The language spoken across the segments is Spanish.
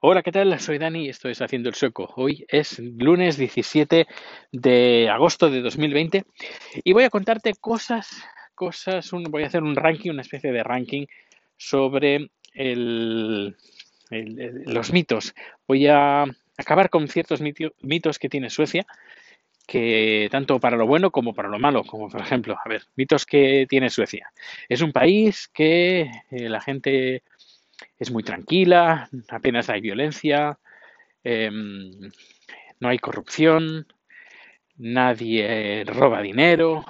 Hola, ¿qué tal? Soy Dani y estoy Haciendo el Sueco. Hoy es lunes 17 de agosto de 2020 y voy a contarte cosas, cosas, voy a hacer un ranking, una especie de ranking sobre los mitos. Voy a acabar con ciertos mitos que tiene Suecia, que tanto para lo bueno como para lo malo, como por ejemplo, a ver, mitos que tiene Suecia. Es un país que eh, la gente es muy tranquila, apenas hay violencia, em, no hay corrupción, nadie roba dinero,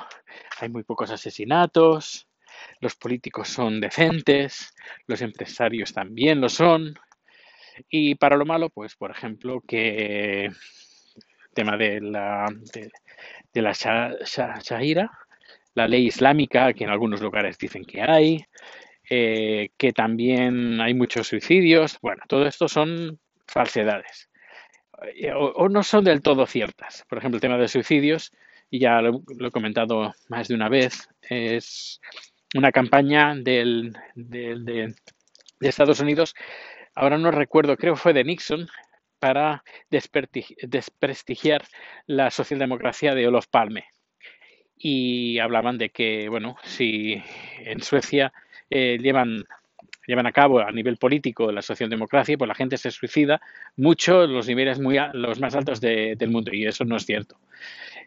hay muy pocos asesinatos, los políticos son decentes, los empresarios también lo son. Y para lo malo, pues por ejemplo, que el tema de la, de, la Shahira, la ley islámica, que en algunos lugares dicen que hay, eh, que también hay muchos suicidios. Bueno, todo esto son falsedades eh, o, no son del todo ciertas. Por ejemplo, el tema de suicidios, y ya lo, he comentado más de una vez, es una campaña del, de, Estados Unidos, ahora no recuerdo, creo que fue de Nixon, para desprestigiar la socialdemocracia de Olof Palme. Y hablaban de que, bueno, si en Suecia eh, llevan, llevan a cabo a nivel político la socialdemocracia, pues la gente se suicida mucho los niveles muy los más altos del mundo y eso no es cierto.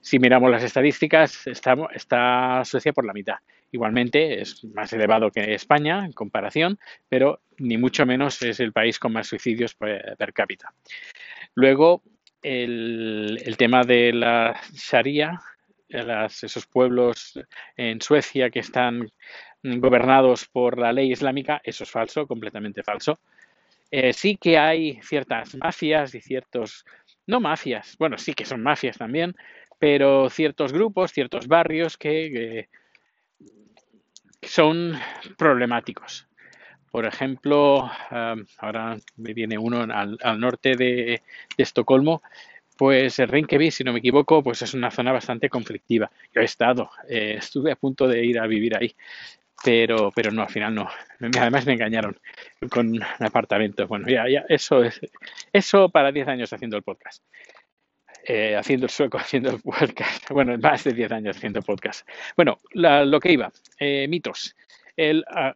Si miramos las estadísticas, está, está Suecia por la mitad. Igualmente es más elevado que España en comparación, pero ni mucho menos es el país con más suicidios per, cápita. Luego, el, tema de la Sharia, esos pueblos en Suecia que están gobernados por la ley islámica, eso es falso, completamente falso. Eh, sí que hay ciertas mafias y ciertos, no mafias, bueno, sí que son mafias también, pero ciertos grupos, ciertos barrios que, son problemáticos. Por ejemplo, ahora me viene uno al, norte de, Estocolmo, pues Rinkeby, si no me equivoco, pues es una zona bastante conflictiva. Yo he estado, eh, estuve a punto de ir a vivir ahí pero, pero no, al final no. Además me engañaron con un apartamento. Bueno, ya, ya, eso es, eso para 10 años haciendo el podcast. Eh, haciendo el sueco, haciendo el podcast. Bueno, más de 10 años haciendo podcast. Bueno, lo que iba, eh, mitos.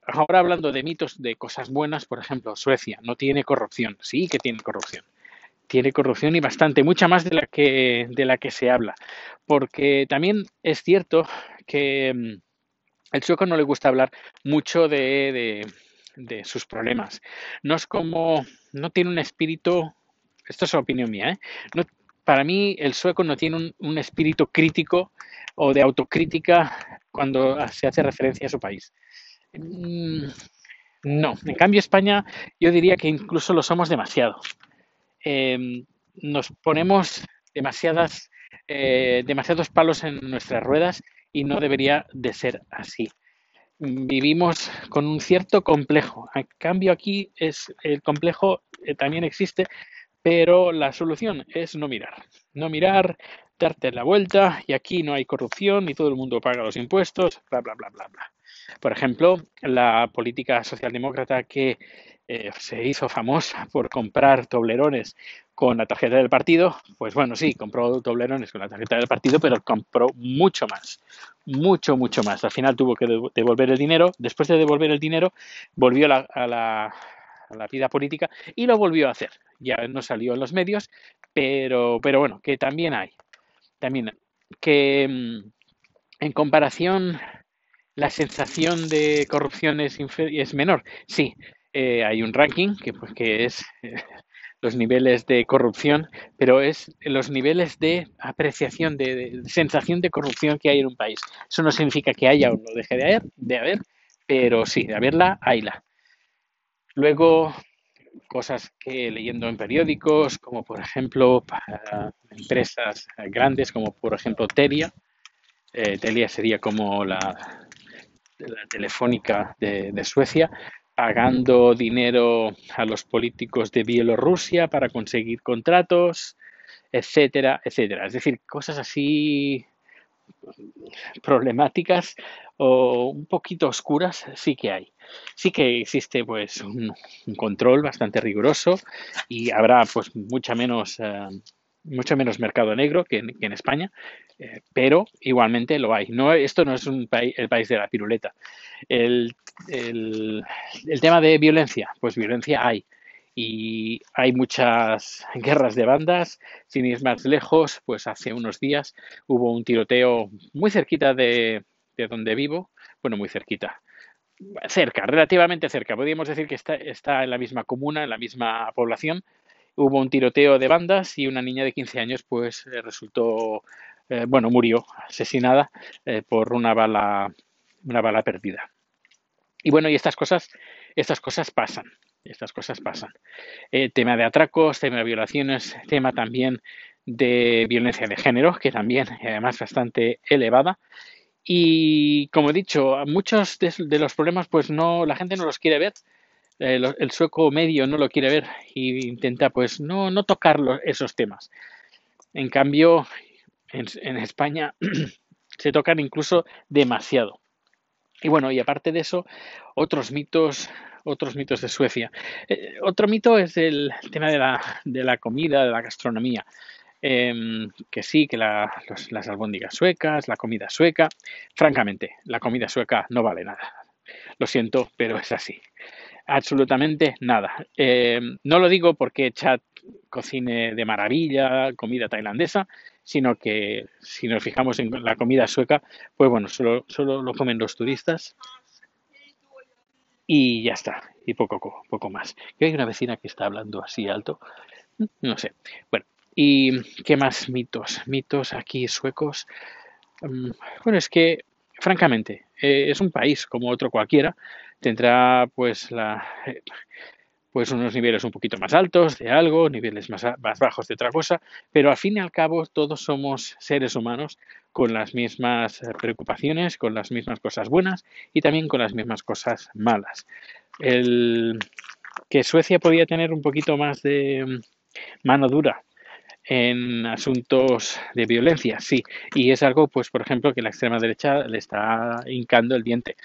Ahora hablando de mitos de cosas buenas, por ejemplo, Suecia no tiene corrupción. Sí que tiene corrupción. Tiene corrupción y bastante, mucha más de la que, de la que se habla. Porque también es cierto que mm, el sueco no le gusta hablar mucho de, sus problemas. No es como, no tiene un espíritu, esto es opinión mía, ¿eh? para mí el sueco no tiene un, espíritu crítico o de autocrítica cuando se hace referencia a su país. Mm, no, en cambio España yo diría que incluso lo somos demasiado. Em, nos ponemos demasiadas, eh, demasiados palos en nuestras ruedas y no debería de ser así. Vivimos con un cierto complejo. En cambio aquí es el complejo eh, también existe, pero la solución es no mirar. No mirar, darte la vuelta y aquí no hay corrupción y todo el mundo paga los impuestos, bla, bla, bla, bla, bla. Por ejemplo, la política socialdemócrata que eh, se hizo famosa por comprar toblerones con la tarjeta del partido, pues bueno, sí, compró doblerones con la tarjeta del partido, pero compró mucho más, mucho, mucho más. Al final tuvo que devolver el dinero, después de devolver el dinero, volvió a, la, vida política y lo volvió a hacer. Ya no salió en los medios, pero, pero bueno, que también hay. También que mm, en comparación la sensación de corrupción es, es menor. Sí, eh, hay un ranking que, pues, que es los niveles de corrupción, pero es los niveles de apreciación, de, sensación de corrupción que hay en un país. Eso no significa que haya o no deje de haber, de haber pero sí, de haberla, hayla. Luego, cosas que leyendo en periódicos, como por ejemplo empresas grandes, como por ejemplo Telia. Eh, Telia sería como la, telefónica de Suecia, pagando dinero a los políticos de Bielorrusia para conseguir contratos, etcétera, etcétera. Es decir, cosas así problemáticas o un poquito oscuras sí que hay. Sí que existe pues un, control bastante riguroso y habrá pues mucha menos eh, mucho menos mercado negro que en, España, eh, pero igualmente lo hay. No, esto no es un el país de la piruleta. El, el, tema de violencia, pues violencia hay. Y hay muchas guerras de bandas. Sin ir más lejos, pues hace unos días hubo un tiroteo muy cerquita de, de donde vivo. Bueno, muy cerquita cerca, relativamente cerca. Podríamos decir que está, está, en la misma comuna, en la misma población, hubo un tiroteo de bandas y una niña de 15 años pues eh, resultó, eh, bueno, murió asesinada eh, por una bala, una bala perdida. Y bueno, y estas cosas, estas cosas pasan, estas cosas pasan. tema de atracos, tema de violaciones, tema también de violencia de género, que también además bastante elevada. Y como he dicho, muchos de, de, los problemas, pues no, la gente no los quiere ver el, sueco medio no lo quiere ver e intenta pues no, no tocar esos temas. En cambio, en, España se tocan incluso demasiado. Y bueno, y aparte de eso, otros mitos, otros mitos de Suecia. Eh, otro mito es el tema de la, de la comida, de la gastronomía. Em, que sí, que las albóndigas suecas, la comida sueca. Francamente, la comida sueca no vale nada. Lo siento, pero es así absolutamente nada. Eh, no lo digo porque Chad cocine de maravilla comida tailandesa, sino que si nos fijamos en la comida sueca, pues bueno, solo, solo lo comen los turistas y ya está, y poco, poco más. Y hay una vecina que está hablando así alto, no sé. Bueno, ¿y qué más mitos? Mitos aquí suecos. Mm, bueno, es que, francamente, eh, es un país como otro cualquiera, tendrá pues la eh, pues unos niveles un poquito más altos de algo, niveles más, bajos de otra cosa, pero al fin y al cabo todos somos seres humanos con las mismas preocupaciones, con las mismas cosas buenas y también con las mismas cosas malas. El que Suecia podía tener un poquito más de mano dura en asuntos de violencia, sí, y es algo, pues, por ejemplo, que la extrema derecha le está hincando el diente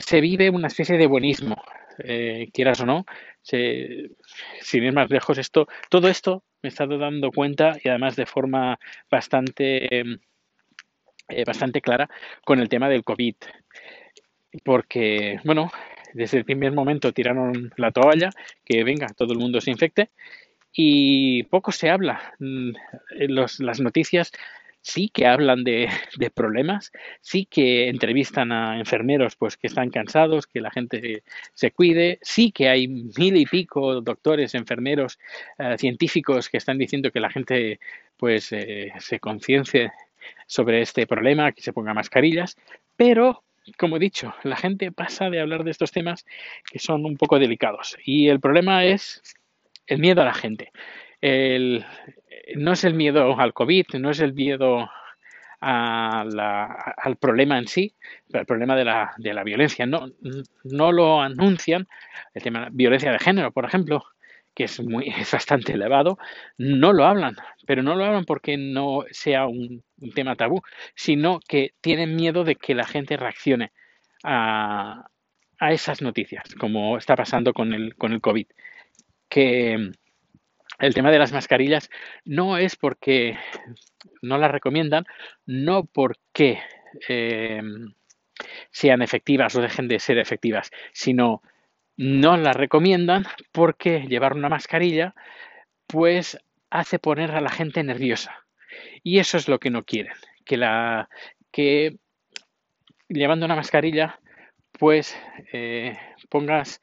se vive una especie de buenismo, eh, quieras o no, sin ir más lejos, esto, todo esto me he estado dando cuenta y además de forma bastante, eh, bastante clara con el tema del COVID. Porque, bueno, desde el primer momento tiraron la toalla, que venga, todo el mundo se infecte, y poco se habla. Mm, las noticias sí que hablan de, problemas, sí que entrevistan a enfermeros pues que están cansados, que la gente se cuide, sí que hay mil y pico doctores, enfermeros, eh, científicos que están diciendo que la gente pues eh, se conciencie sobre este problema, que se ponga mascarillas, pero como he dicho, la gente pasa de hablar de estos temas que son un poco delicados y el problema es el miedo a la gente. El, no es el miedo al COVID, no es el miedo al problema en sí, el problema de la, de la violencia. No, no lo anuncian, el tema de la violencia de género, por ejemplo, que es, muy, es bastante elevado, no lo hablan, pero no lo hablan porque no sea un, tema tabú, sino que tienen miedo de que la gente reaccione a, a esas noticias, como está pasando con el, con el COVID. Que, el tema de las mascarillas no es porque no las recomiendan, no porque eh, sean efectivas o dejen de ser efectivas, sino no las recomiendan porque llevar una mascarilla pues hace poner a la gente nerviosa. Y eso es lo que no quieren, que la que llevando una mascarilla pues eh, pongas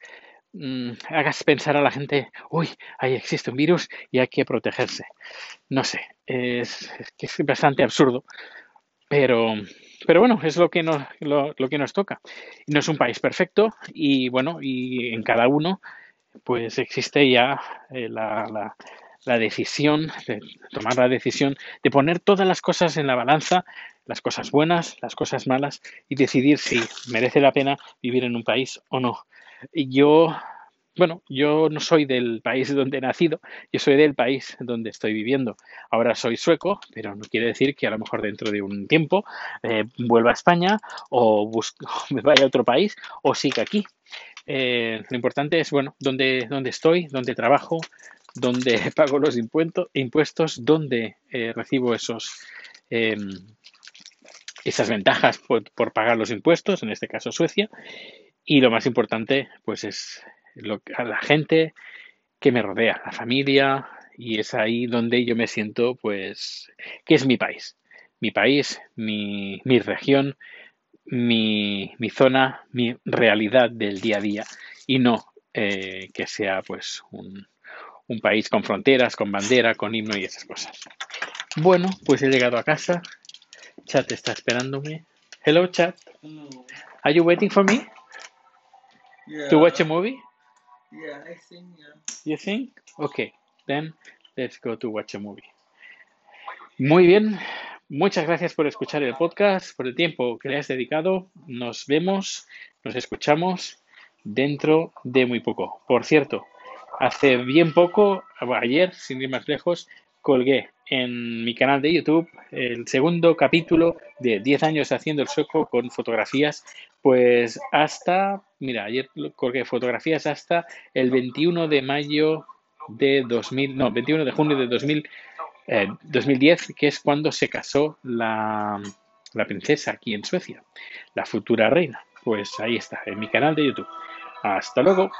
Mm, hagas pensar a la gente, uy, ahí existe un virus y hay que protegerse. No sé, es, es bastante absurdo, pero, pero bueno, es lo que, nos, lo, que nos toca. No es un país perfecto y bueno, y en cada uno pues existe ya eh, la, la, la decisión, de tomar la decisión de poner todas las cosas en la balanza, las cosas buenas, las cosas malas, y decidir si merece la pena vivir en un país o no. Yo bueno, yo no soy del país donde he nacido, yo soy del país donde estoy viviendo. Ahora soy sueco, pero no quiere decir que a lo mejor dentro de un tiempo eh, vuelva a España o me vaya a otro país o siga aquí. Eh, lo importante es, bueno, dónde, dónde estoy, dónde trabajo, dónde pago los impuestos, impuestos dónde eh, recibo esos, em, esas ventajas por, por, pagar los impuestos, en este caso Suecia. Y lo más importante, pues es lo, a la gente que me rodea, la familia, y es ahí donde yo me siento, pues, que es mi país. Mi país, mi, mi región, mi, mi, zona, mi realidad del día a día y no eh, que sea pues un, un, país con fronteras, con bandera, con himno y esas cosas. Bueno, pues he llegado a casa. Chat está esperándome. Hello, chat. Are you waiting for me? To watch a movie? Yeah, I think, yeah. You think? Okay, then let's go to watch a movie. Muy bien, muchas gracias por escuchar el podcast, por el tiempo que le has dedicado. Nos vemos, nos escuchamos dentro de muy poco. Por cierto, hace bien poco, ayer, sin ir más lejos, colgué en mi canal de YouTube el segundo capítulo de 10 años haciendo el sueco con fotografías, pues hasta, mira, ayer colgué fotografías hasta el 21 de mayo de 2000, no, 21 de junio de 2000, eh, 2010, que es cuando se casó la, la princesa aquí en Suecia, la futura reina. Pues ahí está, en mi canal de YouTube. Hasta luego.